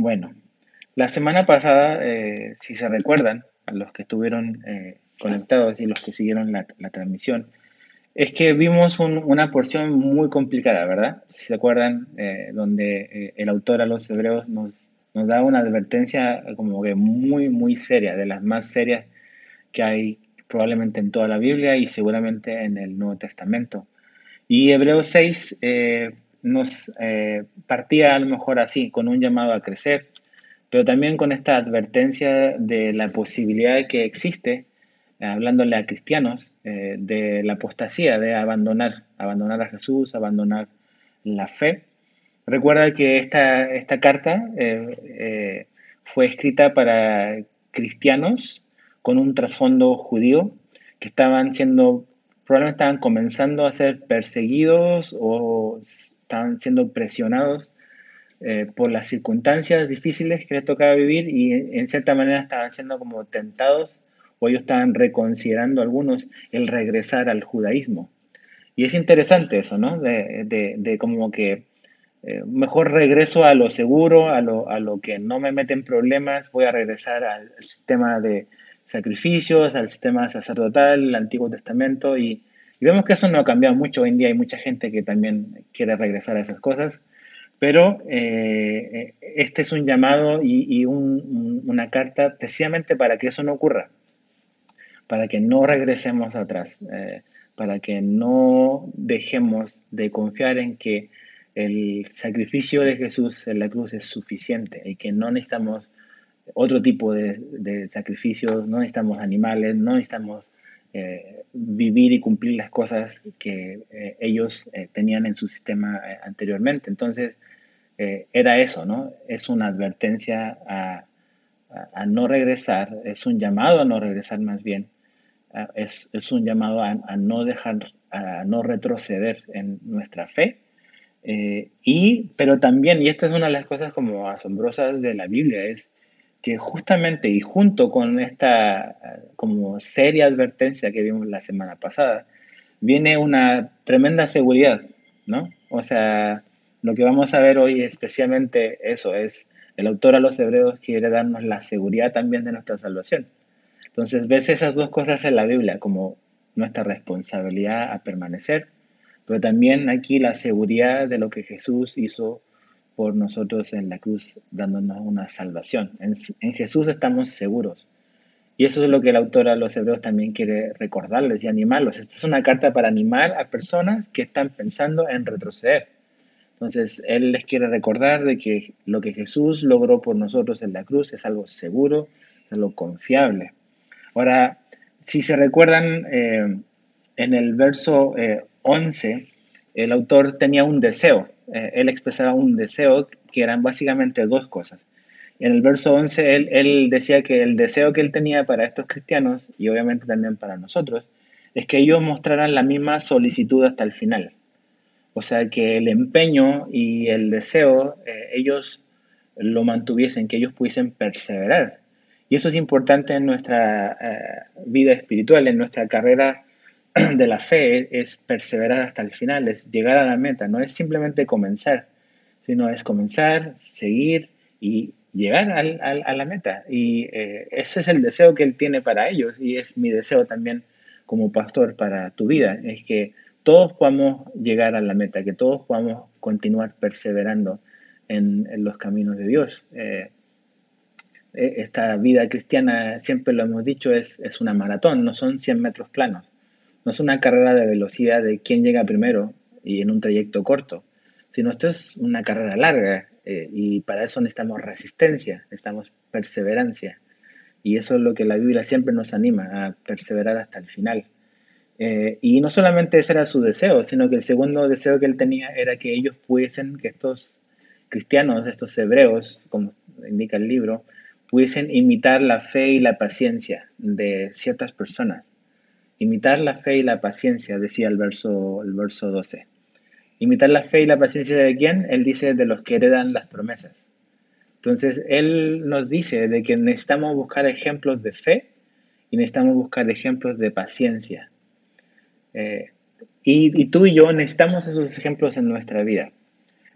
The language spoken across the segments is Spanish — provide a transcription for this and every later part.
Bueno, la semana pasada, eh, si se recuerdan, a los que estuvieron eh, conectados y los que siguieron la, transmisión, es que vimos una porción muy complicada, ¿verdad? Si se acuerdan, eh, donde el autor a los hebreos nos, nos da una advertencia como que muy, muy seria, de las más serias que hay probablemente en toda la Biblia y seguramente en el Nuevo Testamento. Y Hebreos 6 nos eh, partía a lo mejor así, con un llamado a crecer, pero también con esta advertencia de la posibilidad que existe, eh, hablándole a cristianos, eh, de la apostasía, de abandonar, abandonar a Jesús, abandonar la fe. Recuerda que esta, esta carta fue escrita para cristianos con un trasfondo judío que estaban siendo, probablemente estaban comenzando a ser perseguidos o estaban siendo presionados eh, por las circunstancias difíciles que les tocaba vivir y en cierta manera estaban siendo como tentados o ellos estaban reconsiderando algunos el regresar al judaísmo. Y es interesante eso, ¿no? De, como que eh, mejor regreso a lo seguro, a lo, a lo que no me mete en problemas, voy a regresar al sistema de sacrificios, al sistema sacerdotal, el Antiguo Testamento y, y vemos que eso no ha cambiado mucho. Hoy en día hay mucha gente que también quiere regresar a esas cosas. Pero eh, este es un llamado y, una carta precisamente para que eso no ocurra, para que no regresemos atrás, eh, para que no dejemos de confiar en que el sacrificio de Jesús en la cruz es suficiente y que no necesitamos otro tipo de, de sacrificios, no necesitamos animales, no necesitamos eh, vivir y cumplir las cosas que eh, ellos eh, tenían en su sistema anteriormente. Entonces, era eso, ¿no? Es una advertencia a, no regresar, es un llamado a no regresar más bien, es, es, un llamado a, no dejar, a no retroceder en nuestra fe. y, pero también, y esta es una de las cosas como asombrosas de la Biblia, es que justamente y junto con esta como seria advertencia que vimos la semana pasada, viene una tremenda seguridad, ¿no? O sea, lo que vamos a ver hoy especialmente eso es, el autor a los hebreos quiere darnos la seguridad también de nuestra salvación. Entonces ves esas dos cosas en la Biblia, como nuestra responsabilidad a permanecer, pero también aquí la seguridad de lo que Jesús hizo por nosotros en la cruz, dándonos una salvación. En, Jesús estamos seguros. Y eso es lo que el autor a los hebreos también quiere recordarles y animarlos. Esta es una carta para animar a personas que están pensando en retroceder. Entonces, él les quiere recordar de que lo que Jesús logró por nosotros en la cruz es algo seguro, es algo confiable. Ahora, si se recuerdan, eh, en el verso 11, eh, el autor tenía un deseo. Eh, él expresaba un deseo que eran básicamente dos cosas. En el verso 11 él, decía que el deseo que él tenía para estos cristianos y obviamente también para nosotros es que ellos mostraran la misma solicitud hasta el final. O sea, que el empeño y el deseo eh, ellos lo mantuviesen, que ellos pudiesen perseverar. Y eso es importante en nuestra eh, vida espiritual, en nuestra carrera de la fe es perseverar hasta el final, es llegar a la meta, no es simplemente comenzar, sino es comenzar, seguir y llegar a la meta. Y eh, ese es el deseo que Él tiene para ellos y es mi deseo también como pastor para tu vida, es que todos podamos llegar a la meta, que todos podamos continuar perseverando en, los caminos de Dios. Eh, e, esta vida cristiana, siempre lo hemos dicho, es, es una maratón, no son 100 metros planos no es una carrera de velocidad de quién llega primero y en un trayecto corto, sino esto es una carrera larga eh, y para eso necesitamos resistencia, necesitamos perseverancia. Y eso es lo que la Biblia siempre nos anima, a perseverar hasta el final. Eh, y no solamente ese era su deseo, sino que el segundo deseo que él tenía era que ellos pudiesen, que estos cristianos, estos hebreos, como indica el libro, pudiesen imitar la fe y la paciencia de ciertas personas. Imitar la fe y la paciencia, decía el verso, el verso 12. Imitar la fe y la paciencia de quién? Él dice de los que heredan las promesas. Entonces, Él nos dice de que necesitamos buscar ejemplos de fe y necesitamos buscar ejemplos de paciencia. Eh, y, tú y yo necesitamos esos ejemplos en nuestra vida.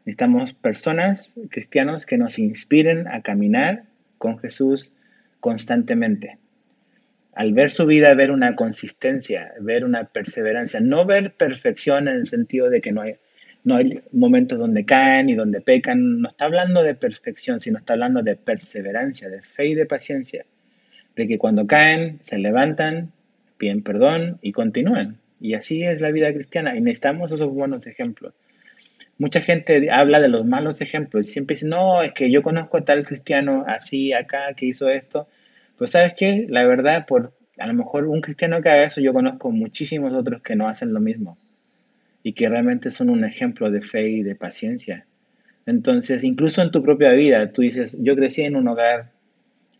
Necesitamos personas, cristianos, que nos inspiren a caminar con Jesús constantemente. Al ver su vida, ver una consistencia, ver una perseverancia, no ver perfección en el sentido de que no hay, no hay momentos donde caen y donde pecan. No está hablando de perfección, sino está hablando de perseverancia, de fe y de paciencia. De que cuando caen, se levantan, piden perdón y continúan. Y así es la vida cristiana y necesitamos esos buenos ejemplos. Mucha gente habla de los malos ejemplos. Siempre dice, no, es que yo conozco a tal cristiano así, acá, que hizo esto. Pues sabes qué, la verdad, por a lo mejor un cristiano que haga eso, yo conozco muchísimos otros que no hacen lo mismo y que realmente son un ejemplo de fe y de paciencia. Entonces, incluso en tu propia vida, tú dices, yo crecí en un hogar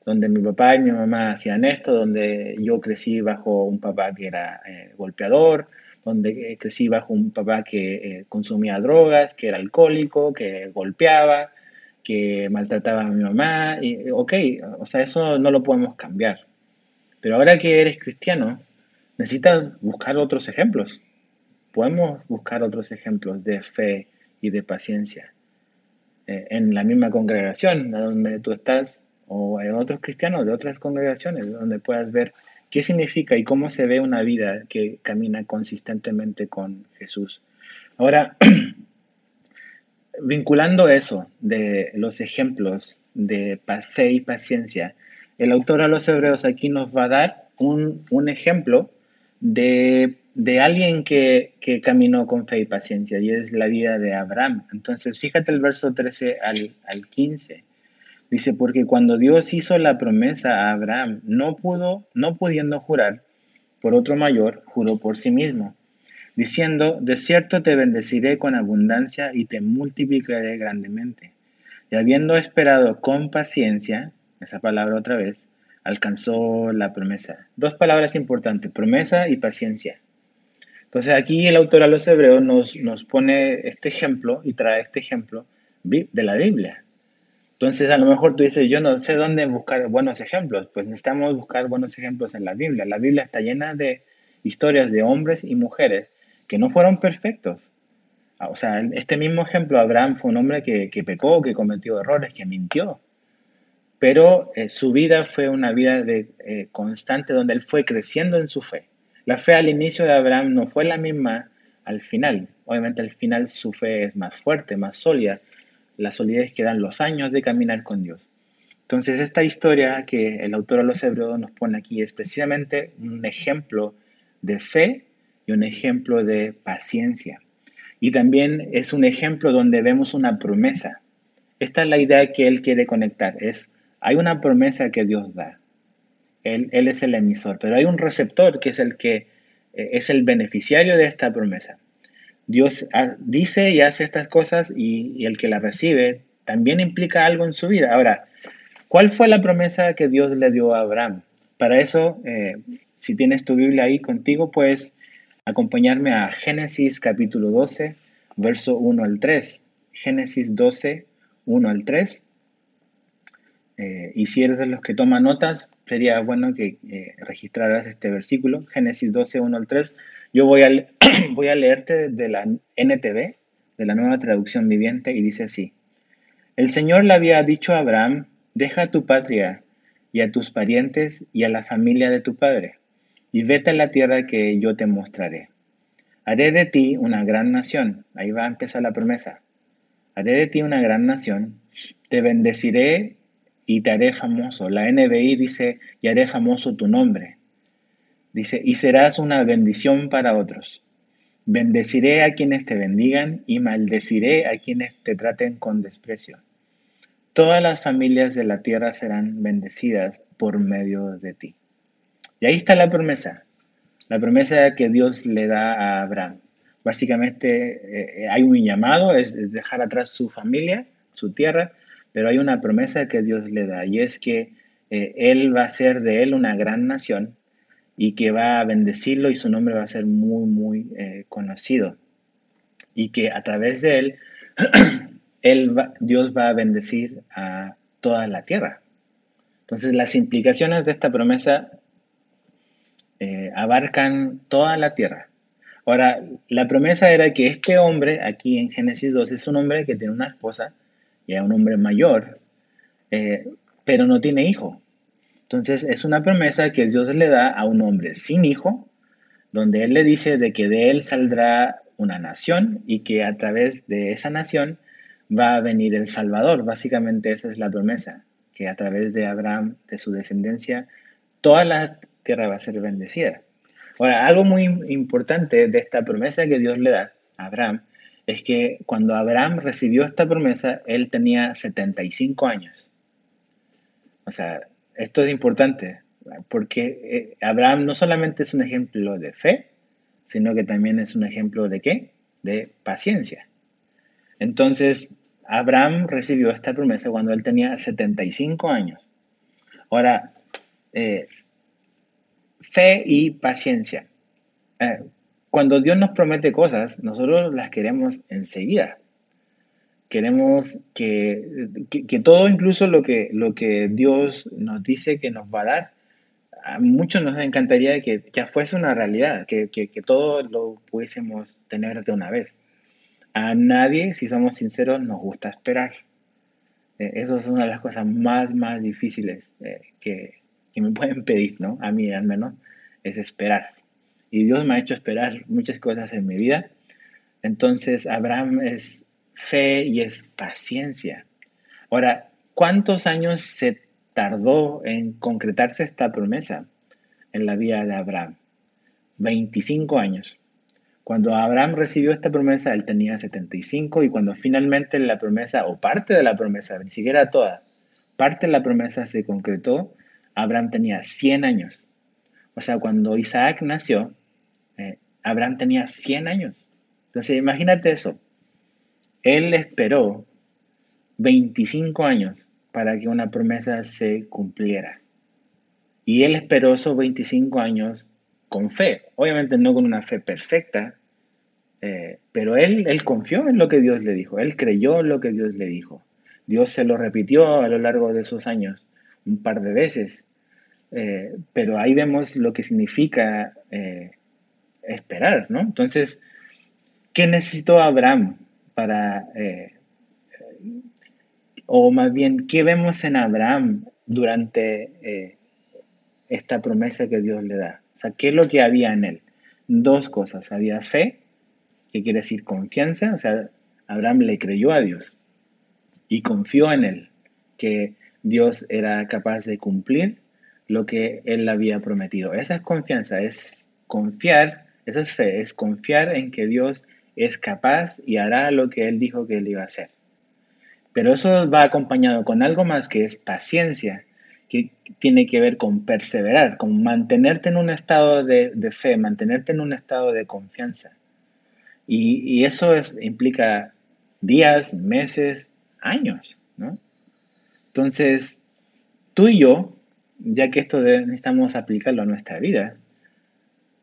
donde mi papá y mi mamá hacían esto, donde yo crecí bajo un papá que era eh, golpeador, donde crecí bajo un papá que eh, consumía drogas, que era alcohólico, que golpeaba, que maltrataba a mi mamá. Y, ok, o sea, eso no lo podemos cambiar. Pero ahora que eres cristiano, necesitas buscar otros ejemplos podemos buscar otros ejemplos de fe y de paciencia eh, en la misma congregación donde tú estás o en otros cristianos de otras congregaciones donde puedas ver qué significa y cómo se ve una vida que camina consistentemente con Jesús. Ahora, vinculando eso de los ejemplos de fe y paciencia, el autor a los hebreos aquí nos va a dar un, un ejemplo de de alguien que, caminó con fe y paciencia, y es la vida de Abraham. Entonces, fíjate el verso 13 al, al 15. Dice, porque cuando Dios hizo la promesa a Abraham, no pudo, no pudiendo jurar por otro mayor, juró por sí mismo, diciendo, de cierto te bendeciré con abundancia y te multiplicaré grandemente. Y habiendo esperado con paciencia, esa palabra otra vez, alcanzó la promesa. Dos palabras importantes, promesa y paciencia. Entonces aquí el autor a los hebreos nos, nos pone este ejemplo y trae este ejemplo de la Biblia. Entonces a lo mejor tú dices, yo no sé dónde buscar buenos ejemplos. Pues necesitamos buscar buenos ejemplos en la Biblia. La Biblia está llena de historias de hombres y mujeres que no fueron perfectos. Ah, o sea, este mismo ejemplo, Abraham fue un hombre que, que pecó, que cometió errores, que mintió. Pero eh, su vida fue una vida de, eh, constante donde él fue creciendo en su fe. La fe al inicio de Abraham no fue la misma al final. Obviamente al final su fe es más fuerte, más sólida. La solidez que dan los años de caminar con Dios. Entonces esta historia que el autor de los Hebreos nos pone aquí es precisamente un ejemplo de fe y un ejemplo de paciencia. Y también es un ejemplo donde vemos una promesa. Esta es la idea que él quiere conectar. Es, hay una promesa que Dios da. Él, es el emisor, pero hay un receptor que es el que eh, es el beneficiario de esta promesa. Dios dice y hace estas cosas y, el que la recibe también implica algo en su vida. Ahora, ¿cuál fue la promesa que Dios le dio a Abraham? Para eso, eh, si tienes tu Biblia ahí contigo, puedes acompañarme a Génesis capítulo 12, verso 1 al 3. Génesis 12, 1 al 3. Eh, y si eres de los que toman notas, sería bueno que eh, registraras este versículo, Génesis 12, 1 al 3. Yo voy a, voy a leerte de la NTV, de la nueva traducción viviente, y dice así. El Señor le había dicho a Abraham, deja tu patria y a tus parientes y a la familia de tu padre, y vete a la tierra que yo te mostraré. Haré de ti una gran nación. Ahí va a empezar la promesa. Haré de ti una gran nación. Te bendeciré y te haré famoso. La NBI dice, y haré famoso tu nombre. Dice, y serás una bendición para otros. Bendeciré a quienes te bendigan y maldeciré a quienes te traten con desprecio. Todas las familias de la tierra serán bendecidas por medio de ti. Y ahí está la promesa, la promesa que Dios le da a Abraham. Básicamente eh, hay un llamado, es dejar atrás su familia, su tierra, pero hay una promesa que Dios le da y es que eh, Él va a ser de Él una gran nación y que va a bendecirlo y su nombre va a ser muy, muy eh, conocido. Y que a través de Él, él Dios va a bendecir a toda la tierra. Entonces las implicaciones de esta promesa eh, abarcan toda la tierra. Ahora, la promesa era que este hombre, aquí en Génesis 2, es un hombre que tiene una esposa, y es un hombre mayor, eh, pero no tiene hijo. Entonces, es una promesa que Dios le da a un hombre sin hijo, donde Él le dice de que de Él saldrá una nación y que a través de esa nación va a venir el Salvador. Básicamente esa es la promesa, que a través de Abraham, de su descendencia, toda la tierra va a ser bendecida. Ahora, algo muy importante de esta promesa que Dios le da a Abraham es que cuando Abraham recibió esta promesa, él tenía 75 años. O sea, esto es importante porque eh, Abraham no solamente es un ejemplo de fe, sino que también es un ejemplo de qué? De paciencia. Entonces, Abraham recibió esta promesa cuando él tenía 75 años. Ahora, eh, fe y paciencia. Eh, cuando Dios nos promete cosas, nosotros las queremos enseguida. Queremos que, todo, incluso lo que, lo que Dios nos dice que nos va a dar, a muchos nos encantaría que ya fuese una realidad, que, que, todo lo pudiésemos tener de una vez. A nadie, si somos sinceros, nos gusta esperar. Eh, eso es una de las cosas más, más difíciles eh, que, que me pueden pedir, ¿no? A mí al menos, es esperar. Y Dios me ha hecho esperar muchas cosas en mi vida. Entonces, Abraham es fe y es paciencia. Ahora, ¿cuántos años se tardó en concretarse esta promesa en la vida de Abraham? 25 años. Cuando Abraham recibió esta promesa, él tenía 75 y cuando finalmente la promesa, o parte de la promesa, ni siquiera toda, parte de la promesa se concretó, Abraham tenía 100 años. O sea, cuando Isaac nació, eh, Abraham tenía 100 años. Entonces, imagínate eso. Él esperó 25 años para que una promesa se cumpliera. Y él esperó esos 25 años con fe. Obviamente no con una fe perfecta, eh, pero él, él confió en lo que Dios le dijo. Él creyó en lo que Dios le dijo. Dios se lo repitió a lo largo de esos años un par de veces. Eh, pero ahí vemos lo que significa eh, esperar, ¿no? Entonces, ¿qué necesitó Abraham para, eh, o más bien, qué vemos en Abraham durante esta promesa que Dios le da? O sea, ¿qué es lo que había en él? Dos cosas, había fe, que quiere decir confianza, o sea, Abraham le creyó a Dios y confió en él, que Dios era capaz de cumplir lo que él había prometido. Esa es confianza, es confiar, esa es fe, es confiar en que Dios es capaz y hará lo que él dijo que él iba a hacer. Pero eso va acompañado con algo más que es paciencia, que tiene que ver con perseverar, con mantenerte en un estado de, fe, mantenerte en un estado de confianza. Y, eso implica días, meses, años, ¿no? Entonces, tú y yo ya que esto necesitamos aplicarlo a nuestra vida,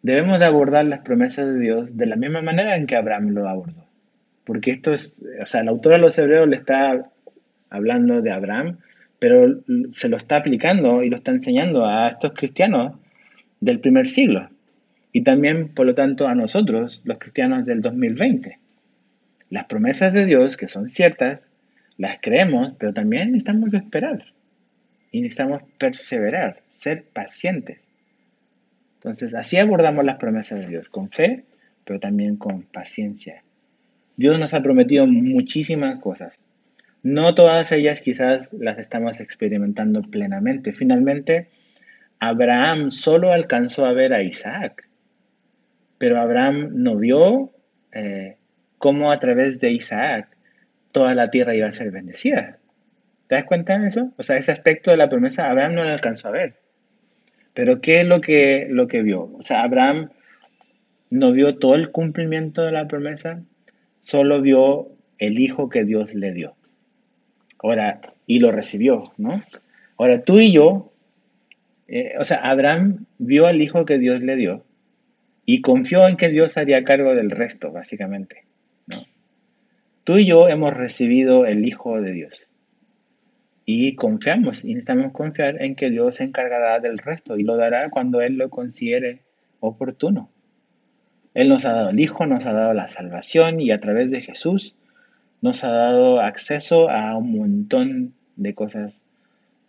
debemos de abordar las promesas de Dios de la misma manera en que Abraham lo abordó. Porque esto es, o sea, el autor de los hebreos le está hablando de Abraham, pero se lo está aplicando y lo está enseñando a estos cristianos del primer siglo. Y también, por lo tanto, a nosotros, los cristianos del 2020. Las promesas de Dios, que son ciertas, las creemos, pero también necesitamos esperar y necesitamos perseverar, ser pacientes. Entonces, así abordamos las promesas de Dios, con fe, pero también con paciencia. Dios nos ha prometido muchísimas cosas. No todas ellas quizás las estamos experimentando plenamente. Finalmente, Abraham solo alcanzó a ver a Isaac, pero Abraham no vio eh, cómo a través de Isaac toda la tierra iba a ser bendecida. ¿Te das cuenta de eso? O sea, ese aspecto de la promesa Abraham no lo alcanzó a ver. Pero ¿qué es lo que, lo que vio? O sea, Abraham no vio todo el cumplimiento de la promesa, solo vio el hijo que Dios le dio. Ahora, y lo recibió, ¿no? Ahora, tú y yo, eh, o sea, Abraham vio al hijo que Dios le dio y confió en que Dios haría cargo del resto, básicamente. Tú y yo hemos recibido el hijo de Dios y confiamos y necesitamos confiar en que Dios se encargará del resto y lo dará cuando Él lo considere oportuno. Él nos ha dado el Hijo, nos ha dado la salvación y a través de Jesús nos ha dado acceso a un montón de cosas,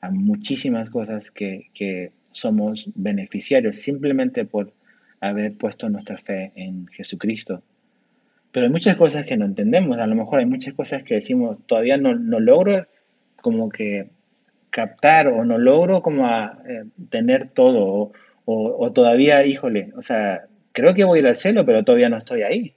a muchísimas cosas que, que somos beneficiarios simplemente por haber puesto nuestra fe en Jesucristo. Pero hay muchas cosas que no entendemos, a lo mejor hay muchas cosas que decimos, todavía no, no logro como que captar o no logro como a, eh, tener todo o, o, todavía, híjole, o sea, creo que voy a ir al cielo, pero todavía no estoy ahí.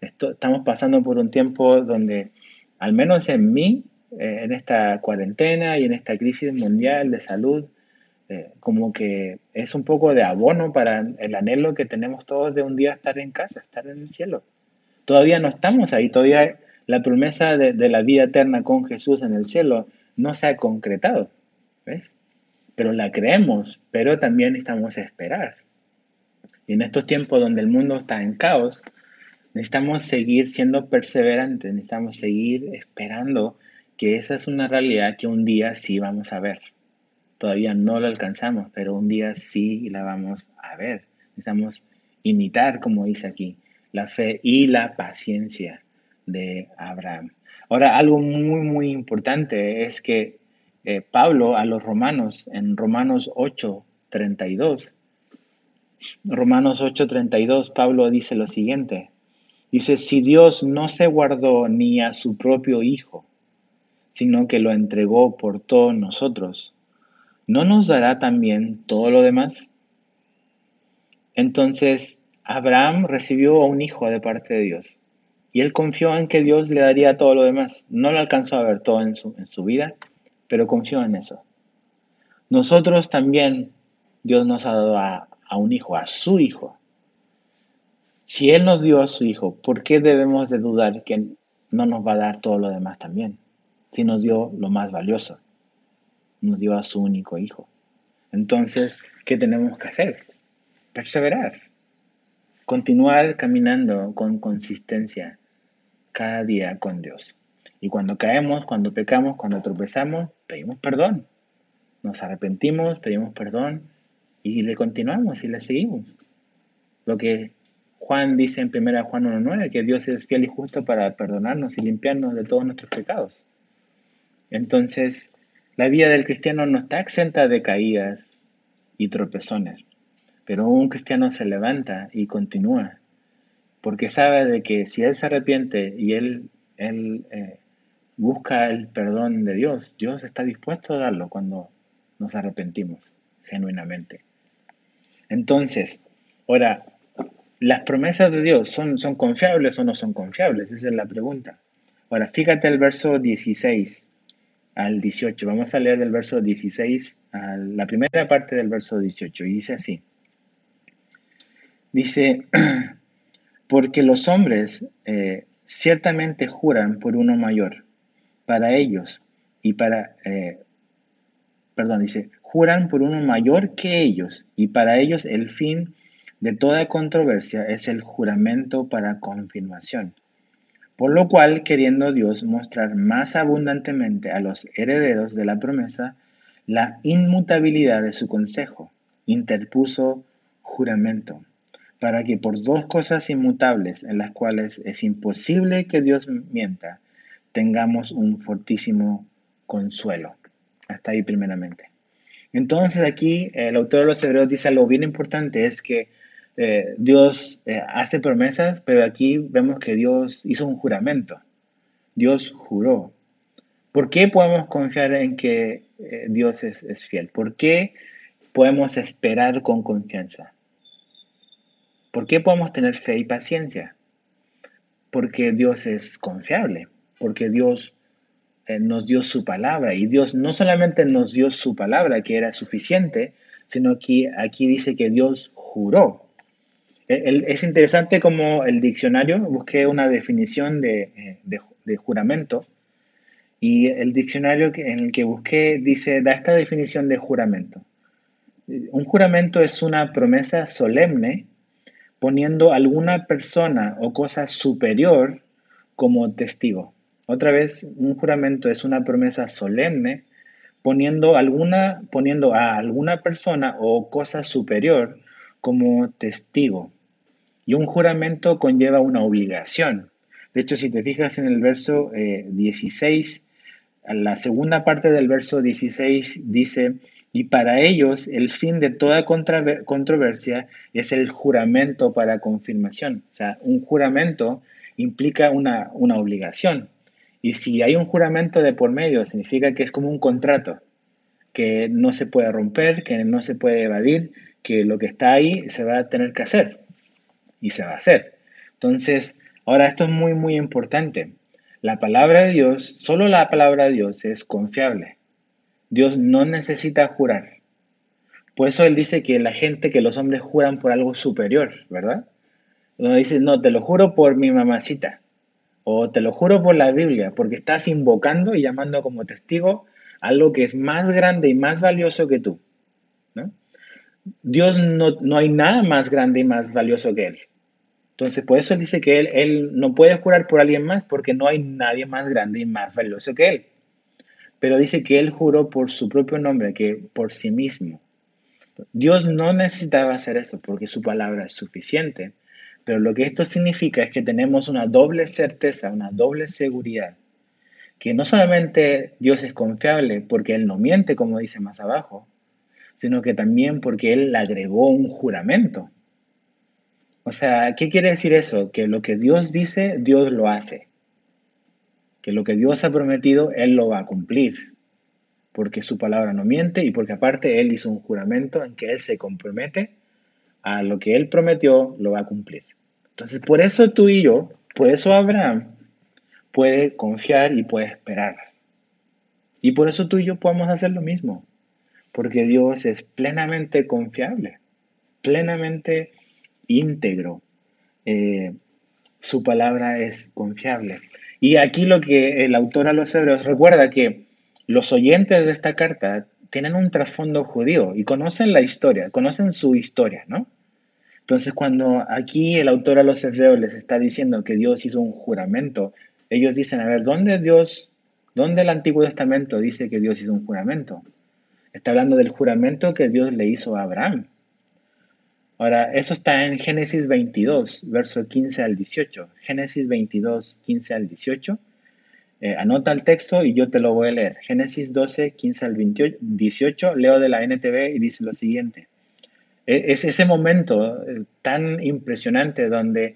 estamos pasando por un tiempo donde, al menos en mí, eh, en esta cuarentena y en esta crisis mundial de salud, eh, como que es un poco de abono para el anhelo que tenemos todos de un día estar en casa, estar en el cielo. Todavía no estamos ahí, todavía la promesa de, la vida eterna con Jesús en el cielo no se ha concretado, ¿ves? Pero la creemos, pero también necesitamos esperar. Y en estos tiempos donde el mundo está en caos, necesitamos seguir siendo perseverantes, necesitamos seguir esperando que esa es una realidad que un día sí vamos a ver. Todavía no lo alcanzamos, pero un día sí la vamos a ver. Necesitamos imitar, como dice aquí, la fe y la paciencia de Abraham. Ahora, algo muy, muy importante es que eh, Pablo a los romanos, en Romanos 8, 32, Romanos 8, 32, Pablo dice lo siguiente. Dice, si Dios no se guardó ni a su propio Hijo, sino que lo entregó por todos nosotros, ¿no nos dará también todo lo demás? Entonces, Abraham recibió a un hijo de parte de Dios. Y él confió en que Dios le daría todo lo demás. No lo alcanzó a ver todo en su, en su vida, pero confió en eso. Nosotros también, Dios nos ha dado a, a un hijo, a su hijo. Si Él nos dio a su hijo, ¿por qué debemos de dudar que no nos va a dar todo lo demás también? Si nos dio lo más valioso, nos dio a su único hijo. Entonces, ¿qué tenemos que hacer? Perseverar, continuar caminando con consistencia, cada día con Dios. Y cuando caemos, cuando pecamos, cuando tropezamos, pedimos perdón. Nos arrepentimos, pedimos perdón y le continuamos y le seguimos. Lo que Juan dice en 1 Juan 1.9, que Dios es fiel y justo para perdonarnos y limpiarnos de todos nuestros pecados. Entonces, la vida del cristiano no está exenta de caídas y tropezones, pero un cristiano se levanta y continúa porque sabe de que si él se arrepiente y él, él eh, busca el perdón de Dios, Dios está dispuesto a darlo cuando nos arrepentimos genuinamente. Entonces, ahora, ¿las promesas de Dios son, son confiables o no son confiables? Esa es la pregunta. Ahora, fíjate el verso 16 al 18. Vamos a leer del verso 16 a la primera parte del verso 18 y dice así. Dice, porque los hombres eh, ciertamente juran por uno mayor, para ellos y para, eh, perdón, dice, juran por uno mayor que ellos, y para ellos el fin de toda controversia es el juramento para confirmación. Por lo cual, queriendo Dios mostrar más abundantemente a los herederos de la promesa la inmutabilidad de su consejo, interpuso juramento para que por dos cosas inmutables en las cuales es imposible que Dios mienta, tengamos un fortísimo consuelo. Hasta ahí primeramente. Entonces aquí el autor de los Hebreos dice algo bien importante, es que eh, Dios eh, hace promesas, pero aquí vemos que Dios hizo un juramento. Dios juró. ¿Por qué podemos confiar en que eh, Dios es, es fiel? ¿Por qué podemos esperar con confianza? ¿Por qué podemos tener fe y paciencia? Porque Dios es confiable, porque Dios eh, nos dio su palabra y Dios no solamente nos dio su palabra, que era suficiente, sino que aquí dice que Dios juró. E, es interesante como el diccionario, busqué una definición de, de juramento y el diccionario en el que busqué dice, da esta definición de juramento. Un juramento es una promesa solemne poniendo alguna persona o cosa superior como testigo. Otra vez, un juramento es una promesa solemne poniendo, alguna, poniendo a alguna persona o cosa superior como testigo. Y un juramento conlleva una obligación. De hecho, si te fijas en el verso 16, eh, la segunda parte del verso 16 dice, y para ellos el fin de toda controversia es el juramento para confirmación. O sea, un juramento implica una, una obligación. Y si hay un juramento de por medio, significa que es como un contrato, que no se puede romper, que no se puede evadir, que lo que está ahí se va a tener que hacer y se va a hacer. Entonces, ahora esto es muy, muy importante. La palabra de Dios, solo la palabra de Dios es confiable. Dios no necesita jurar. Por eso Él dice que la gente, que los hombres juran por algo superior, ¿verdad? Uno dice, no, te lo juro por mi mamacita. O te lo juro por la Biblia, porque estás invocando y llamando como testigo algo que es más grande y más valioso que tú. Dios no, no hay nada más grande y más valioso que Él. Entonces, por eso dice que él, él no puede jurar por alguien más porque no hay nadie más grande y más valioso que Él. Pero dice que Él juró por su propio nombre, que por sí mismo. Dios no necesitaba hacer eso porque su palabra es suficiente. Pero lo que esto significa es que tenemos una doble certeza, una doble seguridad. Que no solamente Dios es confiable porque Él no miente, como dice más abajo, sino que también porque Él agregó un juramento. O sea, ¿qué quiere decir eso? Que lo que Dios dice, Dios lo hace. Que lo que Dios ha prometido, Él lo va a cumplir. Porque su palabra no miente y porque aparte Él hizo un juramento en que Él se compromete a lo que Él prometió, lo va a cumplir. Entonces, por eso tú y yo, por eso Abraham puede confiar y puede esperar. Y por eso tú y yo podemos hacer lo mismo porque Dios es plenamente confiable, plenamente íntegro. Eh, su palabra es confiable. Y aquí lo que el autor a los hebreos recuerda que los oyentes de esta carta tienen un trasfondo judío y conocen la historia, conocen su historia, ¿no? Entonces, cuando aquí el autor a los hebreos les está diciendo que Dios hizo un juramento, ellos dicen, a ver, ¿dónde Dios, dónde el Antiguo Testamento dice que Dios hizo un juramento? Está hablando del juramento que Dios le hizo a Abraham. Ahora, eso está en Génesis 22, verso 15 al 18. Génesis 22, 15 al 18. Eh, anota el texto y yo te lo voy a leer. Génesis 12, 15 al 18. Leo de la NTV y dice lo siguiente. E, es ese momento eh, tan impresionante donde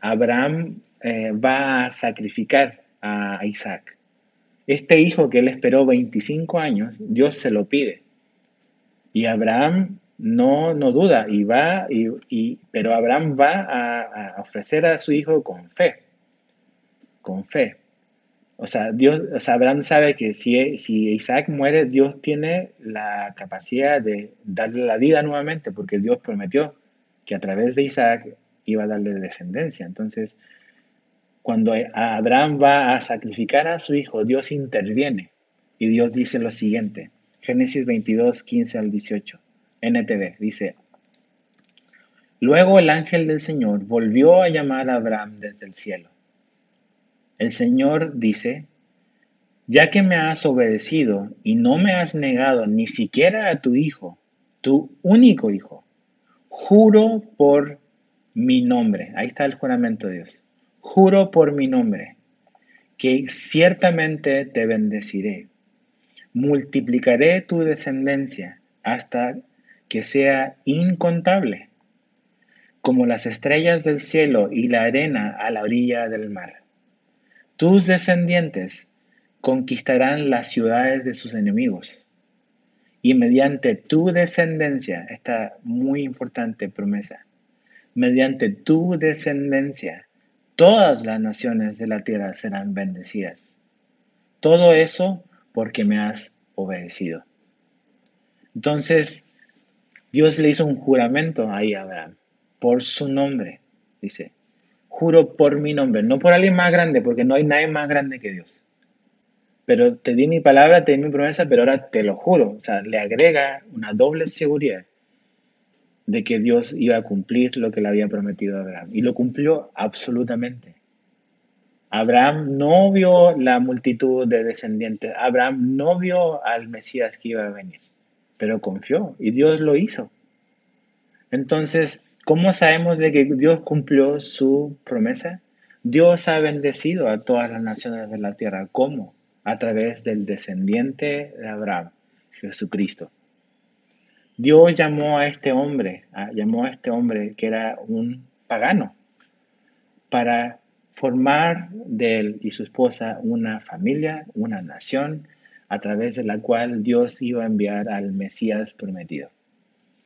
Abraham eh, va a sacrificar a Isaac. Este hijo que él esperó 25 años, Dios se lo pide. Y Abraham no, no duda y va, y, pero Abraham va a, ofrecer a su hijo con fe, con fe. O sea, Dios, Abraham sabe que si, si Isaac muere, Dios tiene la capacidad de darle la vida nuevamente, porque Dios prometió que a través de Isaac iba a darle descendencia. Entonces, cuando Abraham va a sacrificar a su hijo, Dios interviene y Dios dice lo siguiente, Génesis 22, 15 al 18, NTV, dice, Luego el ángel del Señor volvió a llamar a Abraham desde el cielo. El Señor dice, ya que me has obedecido y no me has negado ni siquiera a tu hijo, tu único hijo, juro por mi nombre. Ahí está el juramento de Dios Juro por mi nombre que ciertamente te bendeciré. Multiplicaré tu descendencia hasta que sea incontable, como las estrellas del cielo y la arena a la orilla del mar. Tus descendientes conquistarán las ciudades de sus enemigos. Y mediante tu descendencia, esta muy importante promesa, mediante tu descendencia todas las naciones de la tierra serán bendecidas. Todo eso porque me has obedecido. Entonces, Dios le hizo un juramento ahí a Abraham, por su nombre, dice, juro por mi nombre, no por alguien más grande, porque no hay nadie más grande que Dios. Pero te di mi palabra, te di mi promesa, pero ahora te lo juro. O sea, le agrega una doble seguridad de que Dios iba a cumplir lo que le había prometido a Abraham. Y lo cumplió absolutamente. Abraham no vio la multitud de descendientes. Abraham no vio al Mesías que iba a venir, pero confió y Dios lo hizo. Entonces, ¿Cómo sabemos de que Dios cumplió su promesa? Dios ha bendecido a todas las naciones de la tierra. ¿Cómo? A través del descendiente de Abraham, Jesucristo. Dios llamó a este hombre, llamó a este hombre que era un pagano, para formar de él y su esposa una familia, una nación, a través de la cual Dios iba a enviar al Mesías prometido.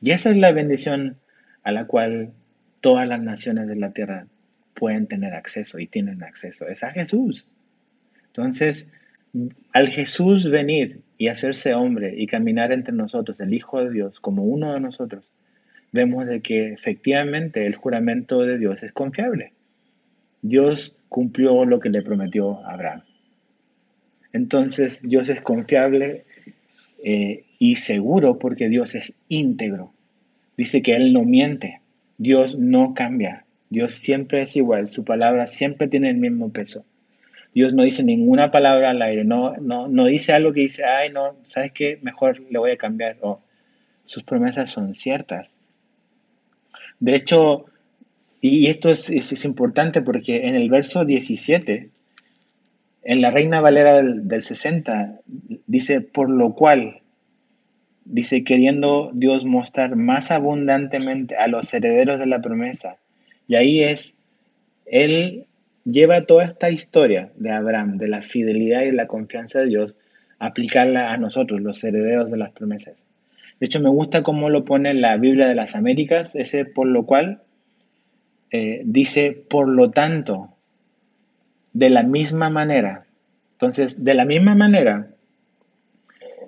Y esa es la bendición a la cual todas las naciones de la tierra pueden tener acceso y tienen acceso. Es a Jesús. Entonces, al Jesús venir y hacerse hombre y caminar entre nosotros, el Hijo de Dios, como uno de nosotros, vemos de que efectivamente el juramento de Dios es confiable. Dios cumplió lo que le prometió a Abraham. Entonces Dios es confiable eh, y seguro porque Dios es íntegro. Dice que Él no miente. Dios no cambia. Dios siempre es igual. Su palabra siempre tiene el mismo peso. Dios no dice ninguna palabra al aire. No, no, no dice algo que dice, ay, no, ¿sabes qué? Mejor le voy a cambiar. Sus promesas son ciertas. De hecho, y esto es, es, importante porque en el verso 17, en la Reina Valera del, del 60, dice, por lo cual, dice, queriendo Dios mostrar más abundantemente a los herederos de la promesa. Y ahí es, Él lleva toda esta historia de Abraham, de la fidelidad y la confianza de Dios, aplicarla a nosotros, los herederos de las promesas. De hecho, me gusta cómo lo pone la Biblia de las Américas, ese por lo cual, eh, dice, por lo tanto, de la misma manera. Entonces, de la misma manera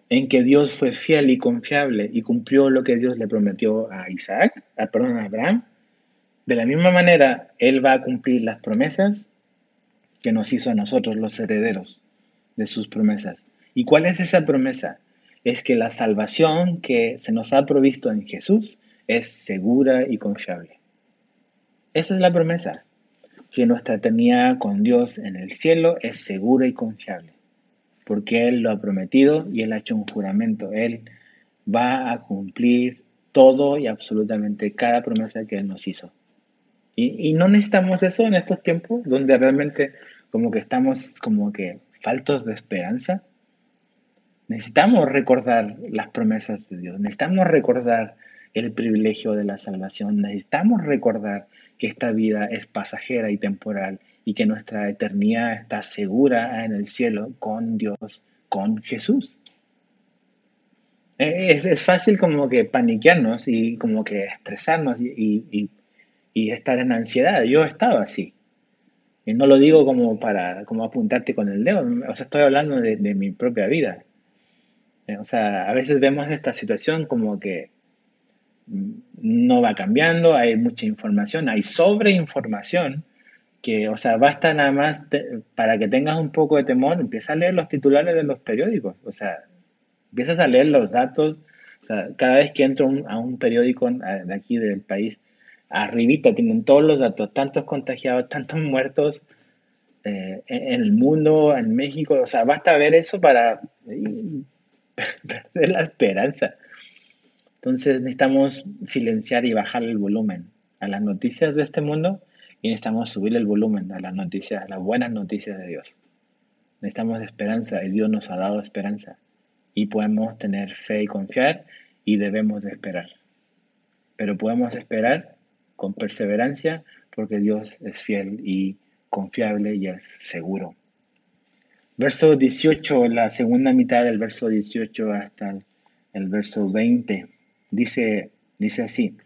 en que Dios fue fiel y confiable y cumplió lo que Dios le prometió a Isaac, a, perdón, a Abraham, de la misma manera Él va a cumplir las promesas que nos hizo a nosotros los herederos de sus promesas. ¿Y cuál es esa promesa? Es que la salvación que se nos ha provisto en Jesús es segura y confiable. Esa es la promesa, que nuestra eternidad con Dios en el cielo es segura y confiable, porque Él lo ha prometido y Él ha hecho un juramento. Él va a cumplir todo y absolutamente cada promesa que Él nos hizo. Y, y, no necesitamos eso en estos tiempos donde realmente como que estamos como que faltos de esperanza. Necesitamos recordar las promesas de Dios, necesitamos recordar el privilegio de la salvación, necesitamos recordar que esta vida es pasajera y temporal y que nuestra eternidad está segura en el cielo con Dios, con Jesús. Es, es fácil como que paniquearnos y como que estresarnos y, y, estar en ansiedad. Yo estaba así. Y no lo digo como para como apuntarte con el dedo, o sea, estoy hablando de, de mi propia vida. O sea, a veces vemos esta situación como que no va cambiando, hay mucha información, hay sobreinformación, que, o sea, basta nada más para que tengas un poco de temor, empieza a leer los titulares de los periódicos, o sea, empiezas a leer los datos, cada vez que entro a un periódico de aquí del país, arribita tienen todos los datos, tantos contagiados, tantos muertos eh, en el mundo, en México, o sea, basta ver eso para perder la esperanza. Entonces necesitamos silenciar y bajar el volumen a las noticias de este mundo y necesitamos subir el volumen a las noticias, a las buenas noticias de Dios. Necesitamos esperanza y Dios nos ha dado esperanza y podemos tener fe y confiar y debemos de esperar. Pero podemos esperar con perseverancia porque Dios es fiel y confiable y es seguro. Verso 18, la segunda mitad del verso 18 hasta el verso 20. Dice, dice así.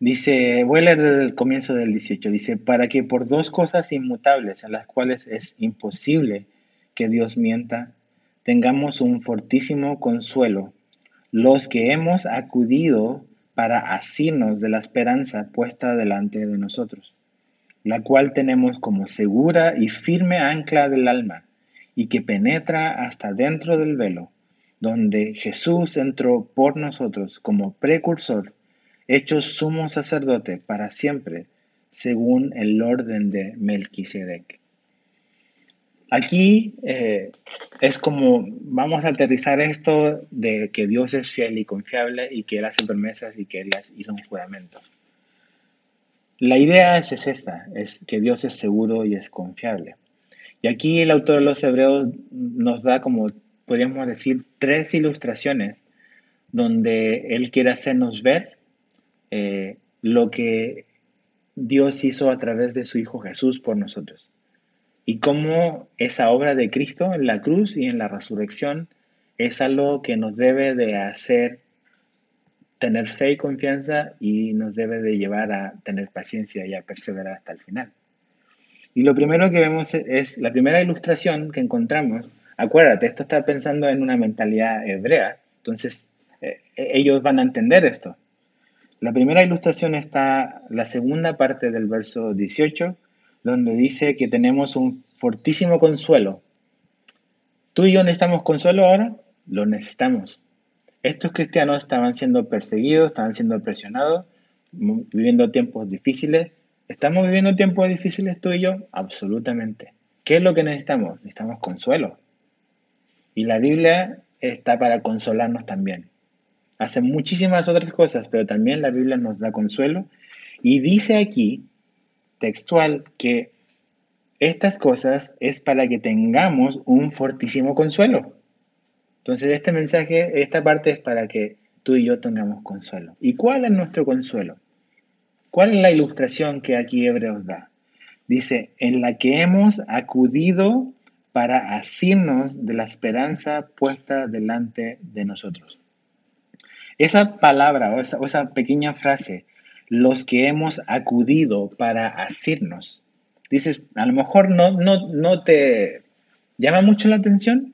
Dice, leer desde el comienzo del 18. Dice, para que por dos cosas inmutables en las cuales es imposible que Dios mienta, tengamos un fortísimo consuelo, los que hemos acudido para asirnos de la esperanza puesta delante de nosotros, la cual tenemos como segura y firme ancla del alma, y que penetra hasta dentro del velo donde Jesús entró por nosotros como precursor, hecho sumo sacerdote para siempre, según el orden de Melquisedec. Aquí eh, es como vamos a aterrizar esto de que Dios es fiel y confiable y que Él hace promesas y que Él hizo un juramento. La idea es, esta, es que Dios es seguro y es confiable. Y aquí el autor de los Hebreos nos da como, podríamos decir, tres ilustraciones donde Él quiere hacernos ver eh, lo que Dios hizo a través de su Hijo Jesús por nosotros y cómo esa obra de Cristo en la cruz y en la resurrección es algo que nos debe de hacer tener fe y confianza y nos debe de llevar a tener paciencia y a perseverar hasta el final. Y lo primero que vemos es la primera ilustración que encontramos. Acuérdate, esto está pensando en una mentalidad hebrea, entonces eh, ellos van a entender esto. La primera ilustración está la segunda parte del verso 18 donde dice que tenemos un fortísimo consuelo. ¿Tú y yo necesitamos consuelo ahora? Lo necesitamos. Estos cristianos estaban siendo perseguidos, estaban siendo presionados, viviendo tiempos difíciles. ¿Estamos viviendo tiempos difíciles tú y yo? Absolutamente. ¿Qué es lo que necesitamos? Necesitamos consuelo. Y la Biblia está para consolarnos también. Hace muchísimas otras cosas, pero también la Biblia nos da consuelo. Y dice aquí textual que estas cosas es para que tengamos un fortísimo consuelo. Entonces este mensaje, esta parte es para que tú y yo tengamos consuelo. ¿Y cuál es nuestro consuelo? ¿Cuál es la ilustración que aquí Hebreos da? Dice, en la que hemos acudido para asirnos de la esperanza puesta delante de nosotros. Esa palabra o esa, pequeña frase los que hemos acudido para asirnos. Dices, a lo mejor no, no, no te llama mucho la atención,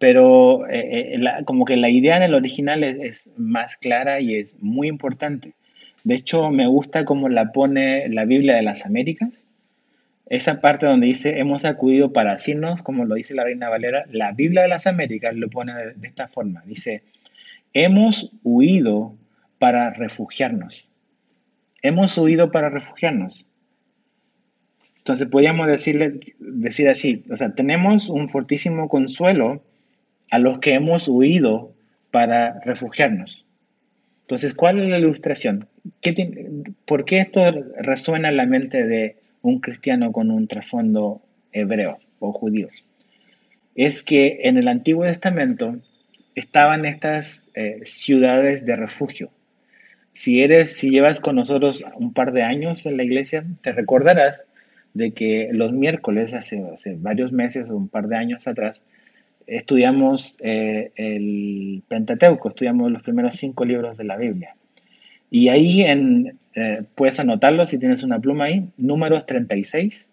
pero eh, eh, como que la idea en el original es, más clara y es muy importante. De hecho, me gusta cómo la pone la Biblia de las Américas. Esa parte donde dice, hemos acudido para asirnos, como lo dice la Reina Valera, la Biblia de las Américas lo pone de esta forma. Dice, hemos huido para refugiarnos. Hemos huido para refugiarnos. Entonces podríamos decirle, decir así, o sea, tenemos un fortísimo consuelo a los que hemos huido para refugiarnos. Entonces, ¿cuál es la ilustración? ¿Por qué esto resuena en la mente de un cristiano con un trasfondo hebreo o judío? Es que en el Antiguo Testamento estaban estas eh, ciudades de refugio. Si eres, si llevas con nosotros un par de años en la iglesia, te recordarás de que los miércoles, hace, varios meses o un par de años atrás, estudiamos eh, el Pentateuco, estudiamos los primeros cinco libros de la Biblia. Y ahí en, eh, puedes anotarlo si tienes una pluma ahí, números 36,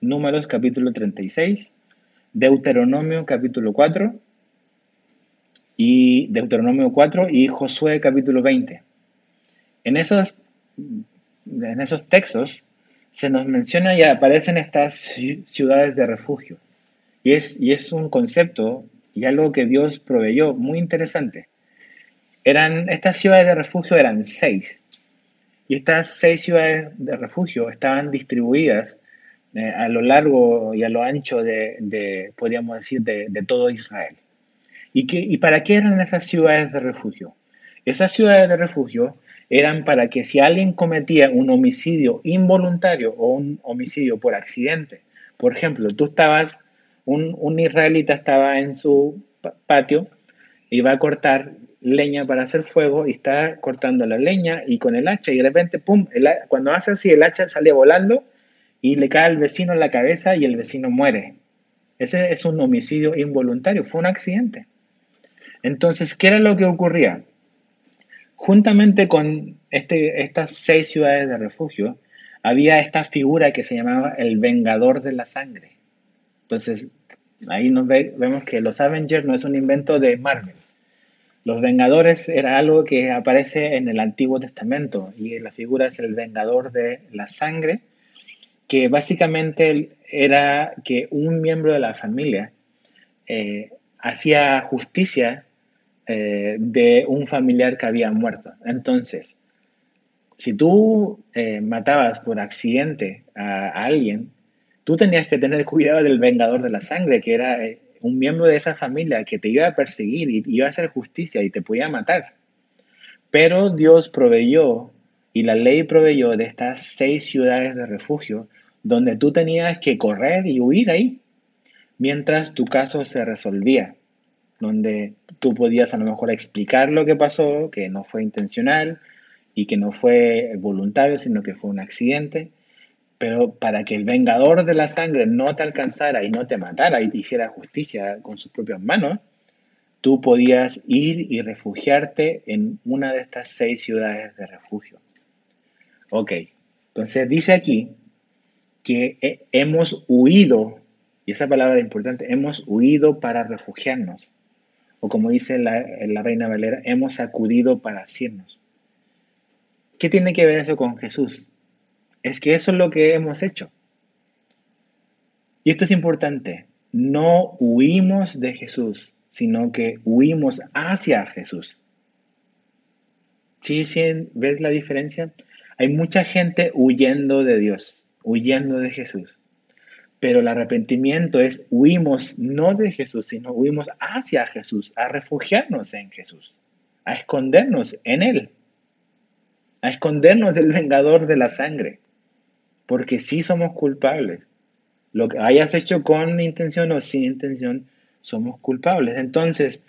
números capítulo 36, Deuteronomio capítulo 4 y Deuteronomio 4 y Josué capítulo 20. En esos, en esos textos se nos menciona y aparecen estas ciudades de refugio. Y es, y es un concepto y algo que Dios proveyó muy interesante. Eran, estas ciudades de refugio eran seis. Y estas seis ciudades de refugio estaban distribuidas eh, a lo largo y a lo ancho de, podríamos decir, de, todo Israel. ¿Y, qué, ¿Y para qué eran esas ciudades de refugio? Esas ciudades de refugio eran para que si alguien cometía un homicidio involuntario o un homicidio por accidente, por ejemplo, tú estabas, un, un israelita estaba en su patio, iba a cortar leña para hacer fuego y está cortando la leña y con el hacha y de repente, pum, cuando hace así el hacha sale volando y le cae al vecino en la cabeza y el vecino muere. Ese es un homicidio involuntario, fue un accidente. Entonces, ¿qué era lo que ocurría? Juntamente con este, estas seis ciudades de refugio, había esta figura que se llamaba el Vengador de la Sangre. Entonces, ahí nos vemos que los Avengers no es un invento de Marvel. Los Vengadores era algo que aparece en el Antiguo Testamento y la figura es el Vengador de la Sangre, que básicamente era que un miembro de la familia eh, hacía justicia eh, de un familiar que había muerto. Entonces, si tú eh, matabas por accidente a, alguien, tú tenías que tener cuidado del vengador de la sangre, que era eh, un miembro de esa familia que te iba a perseguir y iba a hacer justicia y te podía matar. Pero Dios proveyó y la ley proveyó de estas seis ciudades de refugio donde tú tenías que correr y huir ahí mientras tu caso se resolvía, donde tú podías a lo mejor explicar lo que pasó, que no fue intencional y que no fue voluntario, sino que fue un accidente, pero para que el vengador de la sangre no te alcanzara y no te matara y te hiciera justicia con sus propias manos, tú podías ir y refugiarte en una de estas seis ciudades de refugio. Ok, entonces dice aquí que hemos huido, y esa palabra es importante, hemos huido para refugiarnos. O como dice la, la Reina Valera, hemos acudido para asirnos. ¿Qué tiene que ver eso con Jesús? Es que eso es lo que hemos hecho. Y esto es importante. No huimos de Jesús, sino que huimos hacia Jesús. ¿Sí, sí ves la diferencia? Hay mucha gente huyendo de Dios, huyendo de Jesús. Pero el arrepentimiento es huimos no de Jesús, sino huimos hacia Jesús, a refugiarnos en Jesús, a escondernos en Él, a escondernos del vengador de la sangre, porque sí somos culpables. Lo que hayas hecho con intención o sin intención, somos culpables. Entonces,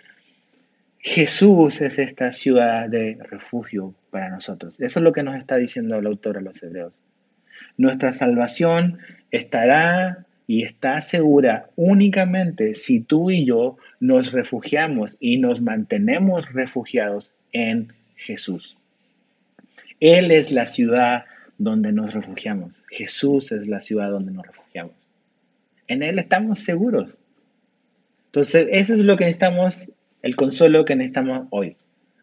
Jesús es esta ciudad de refugio para nosotros. Eso es lo que nos está diciendo el autor a los hebreos. Nuestra salvación estará y está segura únicamente si tú y yo nos refugiamos y nos mantenemos refugiados en Jesús. Él es la ciudad donde nos refugiamos. Jesús es la ciudad donde nos refugiamos. En Él estamos seguros. Entonces, eso es lo que necesitamos el consuelo que necesitamos hoy,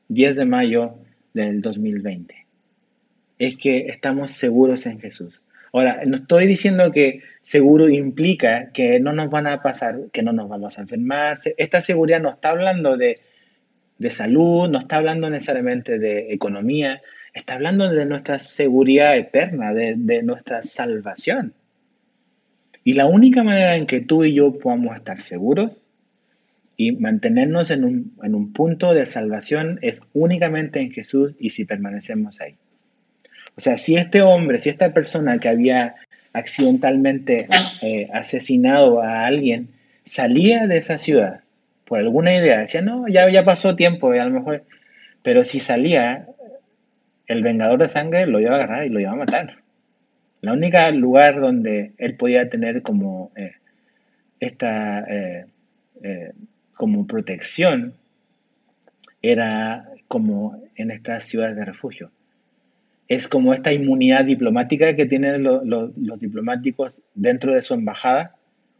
10 de mayo del 2020. Es que estamos seguros en Jesús. Ahora, no estoy diciendo que seguro implica que no nos van a pasar, que no nos vamos a enfermar. Esta seguridad no está hablando de, de salud, no está hablando necesariamente de economía, está hablando de nuestra seguridad eterna, de, nuestra salvación. Y la única manera en que tú y yo podamos estar seguros y mantenernos en un, punto de salvación es únicamente en Jesús y si permanecemos ahí. O sea, si este hombre, si esta persona que había accidentalmente eh, asesinado a alguien salía de esa ciudad por alguna idea, decía, no, ya, ya pasó tiempo, a lo mejor, pero si salía, el vengador de sangre lo iba a agarrar y lo iba a matar. La única lugar donde él podía tener como eh, esta eh, como protección era como en estas ciudades de refugio. Es como esta inmunidad diplomática que tienen los diplomáticos dentro de su embajada.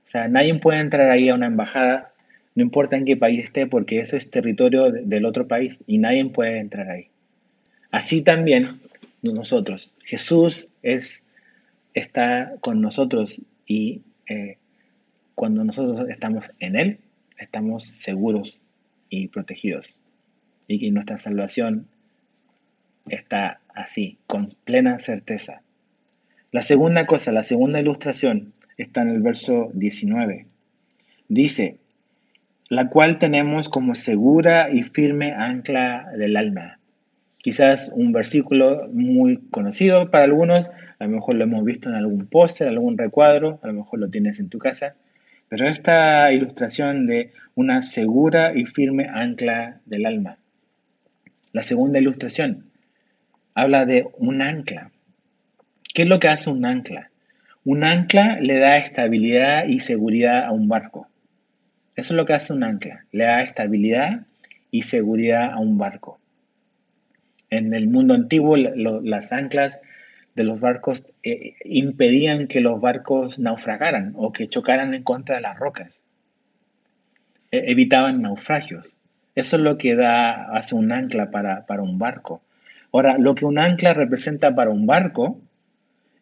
O sea, nadie puede entrar ahí a una embajada, no importa en qué país esté, porque eso es territorio del otro país y nadie puede entrar ahí. Así también nosotros. Jesús es, está con nosotros y eh, cuando nosotros estamos en Él, estamos seguros y protegidos. Y que nuestra salvación está así, con plena certeza. La segunda cosa, la segunda ilustración está en el verso 19. Dice, la cual tenemos como segura y firme ancla del alma. Quizás un versículo muy conocido para algunos, a lo mejor lo hemos visto en algún póster, algún recuadro, a lo mejor lo tienes en tu casa. Pero esta ilustración de una segura y firme ancla del alma. La segunda ilustración habla de un ancla. ¿Qué es lo que hace un ancla? Un ancla le da estabilidad y seguridad a un barco. Eso es lo que hace un ancla. Le da estabilidad y seguridad a un barco. En el mundo antiguo las anclas de los barcos eh, impedían que los barcos naufragaran o que chocaran en contra de las rocas. E, evitaban naufragios. Eso es lo que da, hace un ancla para, un barco. Ahora, lo que un ancla representa para un barco,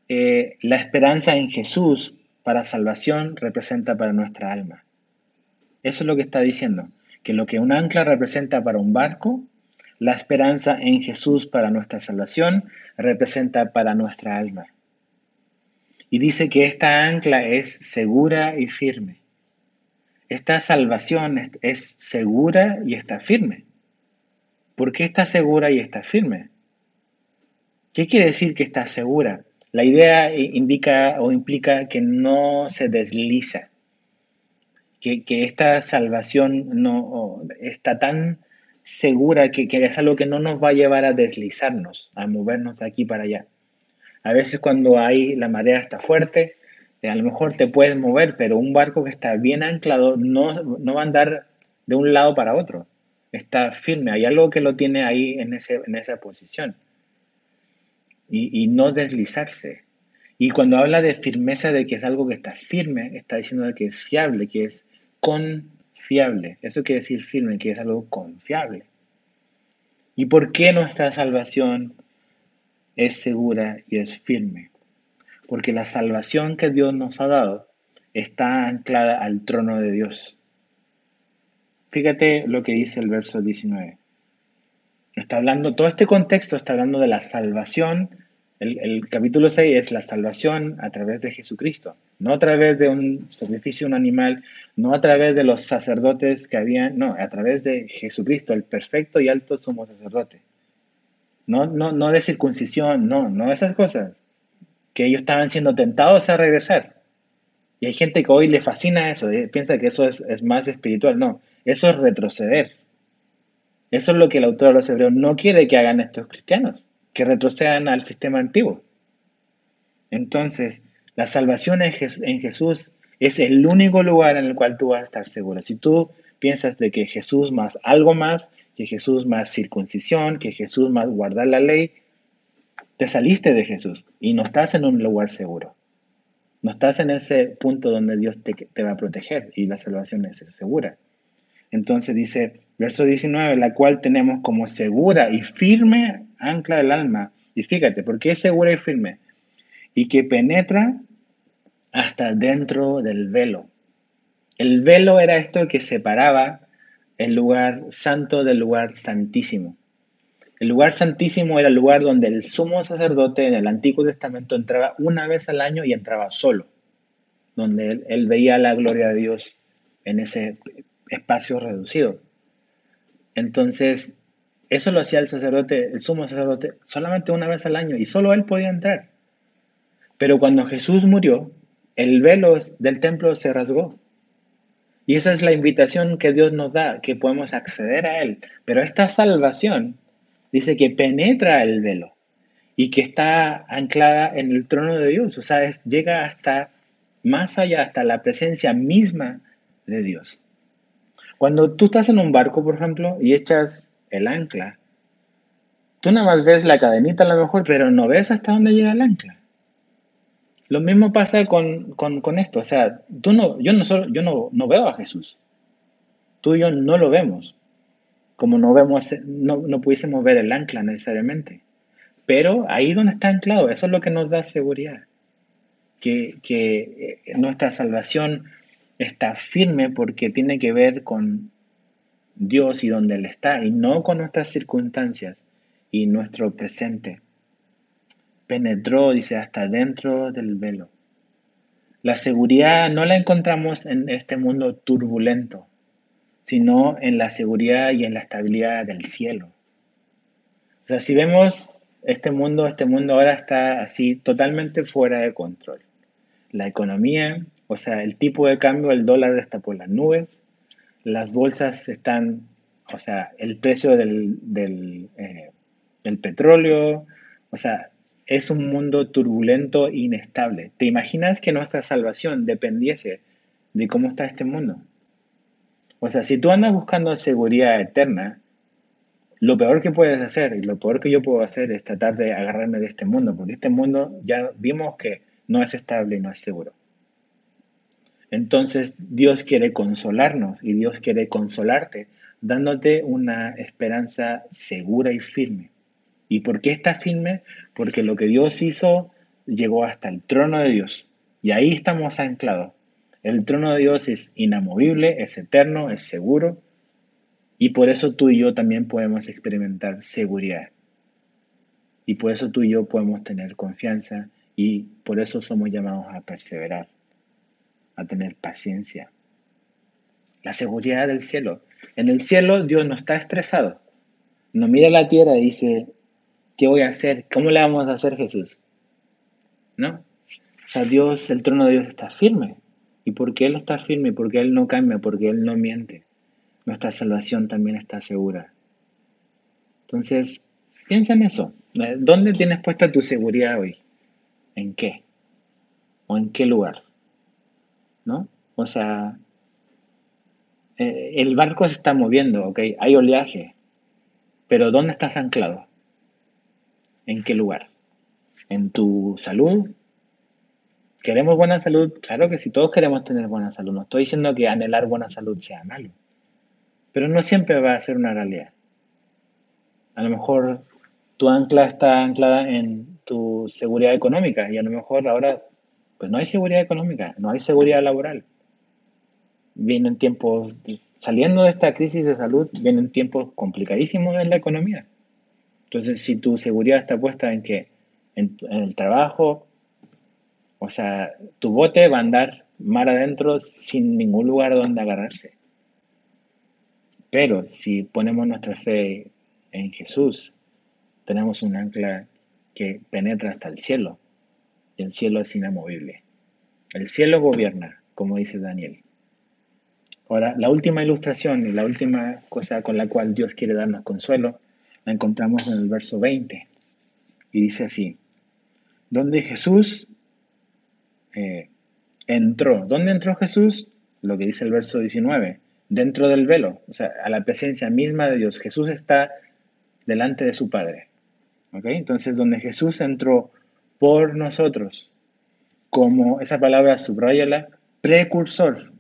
eh, la esperanza en Jesús para salvación representa para nuestra alma. Eso es lo que está diciendo, que lo que un ancla representa para un barco, la esperanza en Jesús para nuestra salvación representa para nuestra alma. Y dice que esta ancla es segura y firme. Esta salvación es segura y está firme. ¿Por qué está segura y está firme? ¿Qué quiere decir que está segura? La idea indica o implica que no se desliza, que, esta salvación no está tan segura que, que, es algo que no nos va a llevar a deslizarnos, a movernos de aquí para allá. A veces cuando hay la marea está fuerte, eh, a lo mejor te puedes mover, pero un barco que está bien anclado no, no va a andar de un lado para otro. Está firme, hay algo que lo tiene ahí en, ese, en esa posición. Y, y, no deslizarse. Y cuando habla de firmeza, de que es algo que está firme, está diciendo que es fiable, que es confiable. Eso quiere decir firme, que es algo confiable. ¿Y por qué nuestra salvación es segura y es firme? Porque la salvación que Dios nos ha dado está anclada al trono de Dios. Fíjate lo que dice el verso 19. Está hablando, todo este contexto está hablando de la salvación. El, capítulo 6 es la salvación a través de Jesucristo, no a través de un sacrificio, un animal, no a través de los sacerdotes que habían, no, a través de Jesucristo, el perfecto y alto sumo sacerdote. No, no, no de circuncisión, no, no esas cosas que ellos estaban siendo tentados a regresar. Y hay gente que hoy le fascina eso, eh, piensa que eso es, más espiritual. No, eso es retroceder. Eso es lo que el autor de los hebreos no quiere que hagan estos cristianos, que retrocedan al sistema antiguo. Entonces, la salvación en, Jesús es el único lugar en el cual tú vas a estar seguro. Si tú piensas de que Jesús más algo más, que Jesús más circuncisión, que Jesús más guardar la ley, te saliste de Jesús y no estás en un lugar seguro. No estás en ese punto donde Dios te, va a proteger y la salvación es segura. Entonces dice, verso 19, la cual tenemos como segura y firme ancla del alma. Y fíjate, ¿por qué es segura y firme? Y que penetra hasta dentro del velo. El velo era esto que separaba el lugar santo del lugar santísimo. El lugar santísimo era el lugar donde el sumo sacerdote en el Antiguo Testamento entraba una vez al año y entraba solo, donde él, veía la gloria de Dios en ese espacio reducido. Entonces, eso lo hacía el sacerdote, el sumo sacerdote, solamente una vez al año y solo él podía entrar. Pero cuando Jesús murió, el velo del templo se rasgó. Y esa es la invitación que Dios nos da, que podemos acceder a Él. Pero esta salvación dice que penetra el velo y que está anclada en el trono de Dios, o sea, llega hasta más allá, hasta la presencia misma de Dios. Cuando tú estás en un barco, por ejemplo, y echas el ancla, tú nada más ves la cadenita a lo mejor, pero no ves hasta dónde llega el ancla. Lo mismo pasa con, esto, o sea, tú no, yo, no, solo, yo no, no veo a Jesús, tú y yo no lo vemos como no vemos, no, no pudiésemos ver el ancla necesariamente. Pero ahí donde está anclado, eso es lo que nos da seguridad. Que, que eh, nuestra salvación está firme porque tiene que ver con Dios y donde Él está, y no con nuestras circunstancias y nuestro presente. Penetró, dice, hasta dentro del velo. La seguridad no la encontramos en este mundo turbulento, sino en la seguridad y en la estabilidad del cielo. O sea, si vemos este mundo, este mundo ahora está así totalmente fuera de control. La economía, o sea, el tipo de cambio, el dólar está por las nubes, las bolsas están, o sea, el precio del, del, eh, petróleo, o sea, es un mundo turbulento e inestable. ¿Te imaginas que nuestra salvación dependiese de cómo está este mundo? O sea, si tú andas buscando seguridad eterna, lo peor que puedes hacer y lo peor que yo puedo hacer es tratar de agarrarme de este mundo, porque este mundo ya vimos que no es estable y no es seguro. Entonces Dios quiere consolarnos y Dios quiere consolarte dándote una esperanza segura y firme. ¿Y por qué está firme? Porque lo que Dios hizo llegó hasta el trono de Dios y ahí estamos anclados. El trono de Dios es inamovible, es eterno, es seguro, y por eso tú y yo también podemos experimentar seguridad. Y por eso tú y yo podemos tener confianza Y por eso somos llamados a perseverar, a tener paciencia. La seguridad del cielo. En el cielo Dios no está estresado. No mira la tierra y dice, ¿qué voy a hacer? ¿Cómo le vamos a hacer Jesús? ¿No? O sea, Dios, el trono de Dios está firme. ¿Y porque Él está firme? Porque Él no cambia, porque Él no miente. Nuestra salvación también está segura. Entonces, piensa en eso. ¿Dónde tienes puesta tu seguridad hoy? ¿En qué? ¿O en qué lugar? ¿No? O sea, eh, el barco se está moviendo, ¿ok? Hay oleaje, pero ¿dónde estás anclado? ¿En qué lugar? ¿En tu salud? ¿Queremos buena salud? Claro que sí, todos queremos tener buena salud. No estoy diciendo que anhelar buena salud sea malo, pero no siempre va a ser una realidad. A lo mejor tu ancla está anclada en tu seguridad económica y a lo mejor ahora pues no hay seguridad económica, no hay seguridad laboral. Vienen tiempos, saliendo de esta crisis de salud, vienen tiempos complicadísimos en la economía. Entonces, si tu seguridad está puesta en que en, el trabajo, o sea, tu bote va a andar mar adentro sin ningún lugar donde agarrarse. Pero si ponemos nuestra fe en Jesús, tenemos un ancla que penetra hasta el cielo. Y el cielo es inamovible. El cielo gobierna, como dice Daniel. Ahora, la última ilustración y la última cosa con la cual Dios quiere darnos consuelo, la encontramos en el verso 20. Y dice así, donde Jesús eh, entró. ¿Dónde entró Jesús? Lo que dice el verso 19, dentro del velo, o sea, a la presencia misma de Dios. Jesús está delante de su Padre. Entonces, donde Jesús entró por nosotros, como esa palabra subrayala, precursor,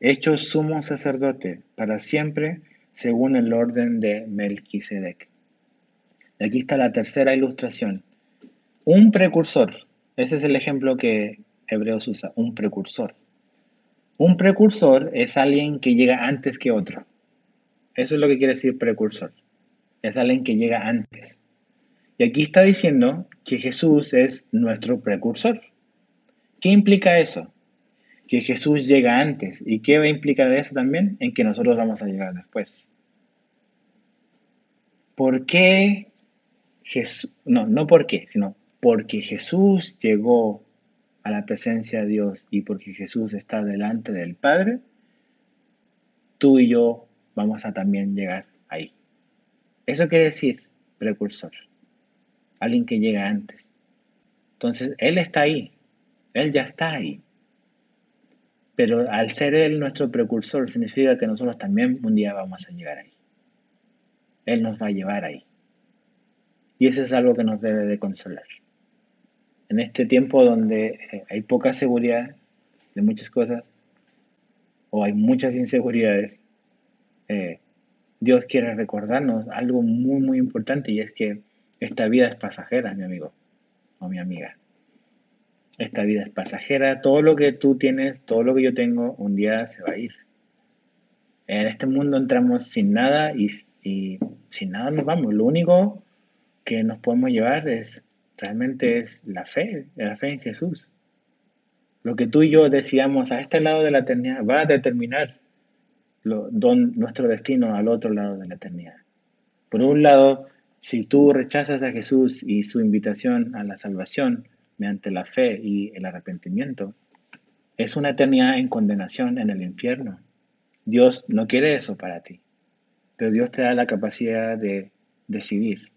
hecho sumo sacerdote para siempre, según el orden de Melquisedec. Y aquí está la tercera ilustración. Un precursor, ese es el ejemplo que Hebreos usa, un precursor. Un precursor es alguien que llega antes que otro. Eso es lo que quiere decir precursor. Es alguien que llega antes. Y aquí está diciendo que Jesús es nuestro precursor. ¿Qué implica eso? Que Jesús llega antes. ¿Y qué va a implicar eso también? En que nosotros vamos a llegar después. ¿Por qué Jesús? No, no por qué, sino porque Jesús llegó a la presencia de Dios y porque Jesús está delante del Padre, tú y yo vamos a también llegar ahí. Eso quiere decir precursor, alguien que llega antes. Entonces, Él está ahí, Él ya está ahí. Pero al ser Él nuestro precursor, significa que nosotros también un día vamos a llegar ahí. Él nos va a llevar ahí. Y eso es algo que nos debe de consolar en este tiempo donde eh, hay poca seguridad de muchas cosas o hay muchas inseguridades, eh, Dios quiere recordarnos algo muy, muy importante y es que esta vida es pasajera, mi amigo o mi amiga. Esta vida es pasajera, todo lo que tú tienes, todo lo que yo tengo, un día se va a ir. En este mundo entramos sin nada y, y sin nada nos vamos. Lo único que nos podemos llevar es realmente es la fe, la fe en Jesús. Lo que tú y yo decíamos a este lado de la eternidad va a determinar nuestro destino al otro lado de la eternidad. Por un lado, si tú rechazas a Jesús y su invitación a la salvación mediante la fe y el arrepentimiento, es una eternidad en condenación en el infierno. Dios no quiere eso para ti, pero Dios te da la capacidad de decidir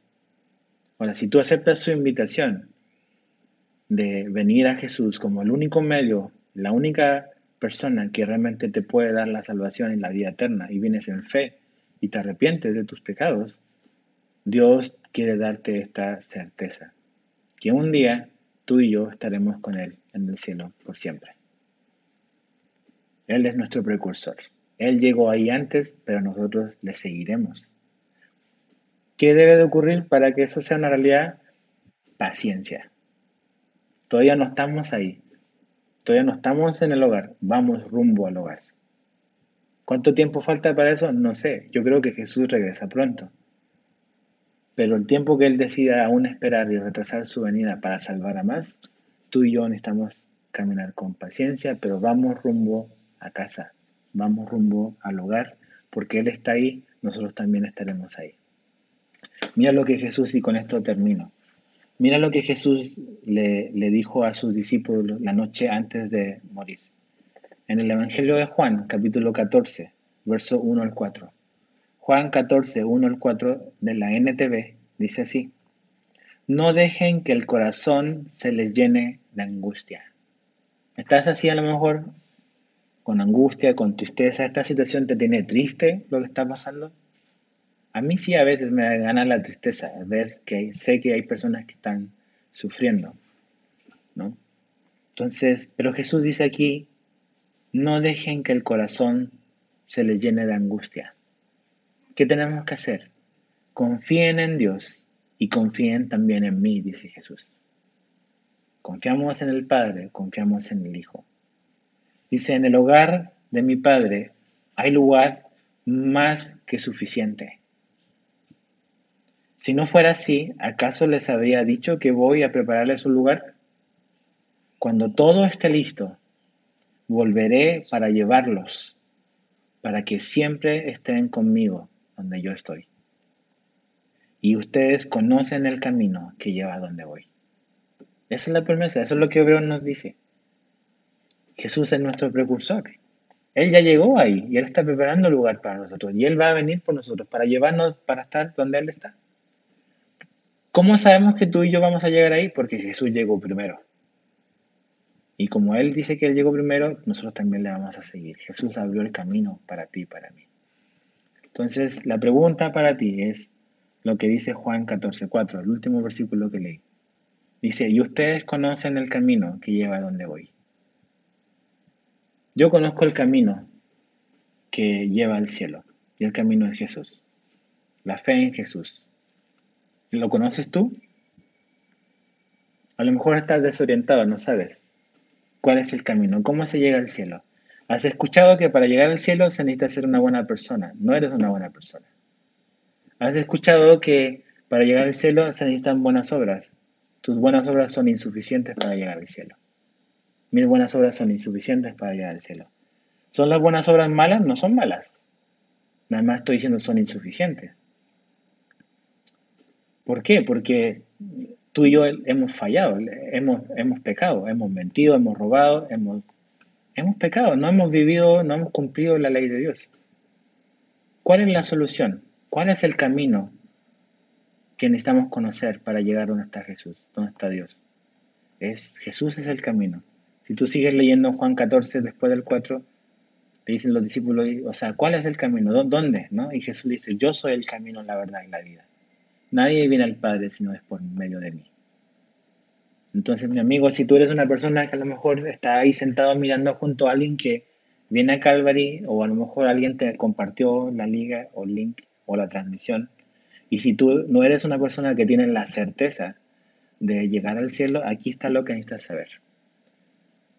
Ahora, si tú aceptas su invitación de venir a Jesús como el único medio, la única persona que realmente te puede dar la salvación y la vida eterna, y vienes en fe y te arrepientes de tus pecados, Dios quiere darte esta certeza, que un día tú y yo estaremos con Él en el cielo por siempre. Él es nuestro precursor. Él llegó ahí antes, pero nosotros le seguiremos. ¿Qué debe de ocurrir para que eso sea una realidad? Paciencia. Todavía no estamos ahí. Todavía no estamos en el hogar. Vamos rumbo al hogar. ¿Cuánto tiempo falta para eso? No sé. Yo creo que Jesús regresa pronto. Pero el tiempo que Él decida aún esperar y retrasar su venida para salvar a más, tú y yo necesitamos caminar con paciencia, pero vamos rumbo a casa, vamos rumbo al hogar, porque Él está ahí, nosotros también estaremos ahí. Mira lo que Jesús, y con esto termino, mira lo que Jesús le, le dijo a sus discípulos la noche antes de morir. En el Evangelio de Juan, capítulo 14, verso 1 al 4. Juan 14, 1 al 4 de la NTV dice así. No dejen que el corazón se les llene de angustia. ¿Estás así a lo mejor con angustia, con tristeza? ¿Esta situación te tiene triste lo que está pasando? A mí sí a veces me gana la tristeza ver que sé que hay personas que están sufriendo, ¿no? Entonces, pero Jesús dice aquí, no dejen que el corazón se les llene de angustia. ¿Qué tenemos que hacer? Confíen en Dios y confíen también en mí, dice Jesús. Confiamos en el Padre, confiamos en el Hijo. Dice, en el hogar de mi Padre hay lugar más que suficiente. Si no fuera así, ¿acaso les habría dicho que voy a prepararles un lugar? Cuando todo esté listo, volveré para llevarlos, para que siempre estén conmigo donde yo estoy. Y ustedes conocen el camino que lleva a donde voy. Esa es la promesa, eso es lo que Hebreo nos dice. Jesús es nuestro precursor. Él ya llegó ahí y Él está preparando lugar para nosotros. Y Él va a venir por nosotros para llevarnos, para estar donde Él está. ¿Cómo sabemos que tú y yo vamos a llegar ahí? Porque Jesús llegó primero. Y como Él dice que Él llegó primero, nosotros también le vamos a seguir. Jesús abrió el camino para ti y para mí. Entonces, la pregunta para ti es lo que dice Juan 14:4, el último versículo que leí. Dice, y ustedes conocen el camino que lleva a donde voy. Yo conozco el camino que lleva al cielo, y el camino es Jesús. La fe en Jesús. ¿Lo conoces tú? A lo mejor estás desorientado, no sabes cuál es el camino, cómo se llega al cielo. Has escuchado que para llegar al cielo se necesita ser una buena persona. No eres una buena persona. Has escuchado que para llegar al cielo se necesitan buenas obras. Tus buenas obras son insuficientes para llegar al cielo. Mis buenas obras son insuficientes para llegar al cielo. ¿Son las buenas obras malas? No son malas. Nada más estoy diciendo son insuficientes. ¿Por qué? Porque tú y yo hemos fallado, hemos, hemos pecado, hemos mentido, hemos robado, hemos Hemos pecado, no hemos vivido, no hemos cumplido la ley de Dios. ¿Cuál es la solución? ¿Cuál es el camino que necesitamos conocer para llegar donde está Jesús, donde está Dios? Es Jesús es el camino. Si tú sigues leyendo Juan 14 después del 4, te dicen los discípulos, o sea, ¿cuál es el camino? ¿Dónde? ¿No? Y Jesús dice, yo soy el camino, la verdad y la vida. Nadie viene al Padre si no es por medio de mí. Entonces, mi amigo, si tú eres una persona que a lo mejor está ahí sentado mirando junto a alguien que viene a Calvary, o a lo mejor alguien te compartió la liga o link o la transmisión, y si tú no eres una persona que tiene la certeza de llegar al cielo, aquí está lo que necesitas saber.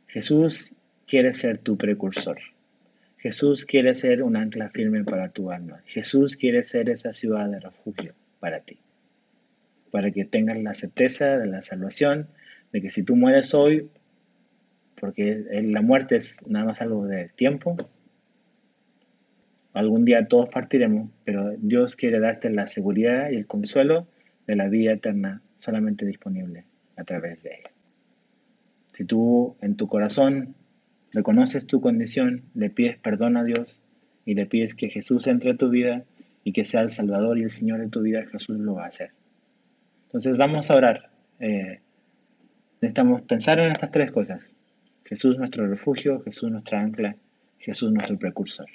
Jesús quiere ser tu precursor. Jesús quiere ser un ancla firme para tu alma. Jesús quiere ser esa ciudad de refugio para ti. Para que tengas la certeza de la salvación de que si tú mueres hoy, porque la muerte es nada más algo de tiempo, algún día todos partiremos, pero Dios quiere darte la seguridad y el consuelo de la vida eterna solamente disponible a través de Él. Si tú en tu corazón reconoces tu condición, le pides perdón a Dios y le pides que Jesús entre a tu vida y que sea el Salvador y el Señor de tu vida, Jesús lo va a hacer. Entonces vamos a orar. Eh, Necesitamos pensar en estas tres cosas. Jesús nuestro refugio, Jesús nuestra ancla, Jesús nuestro precursor.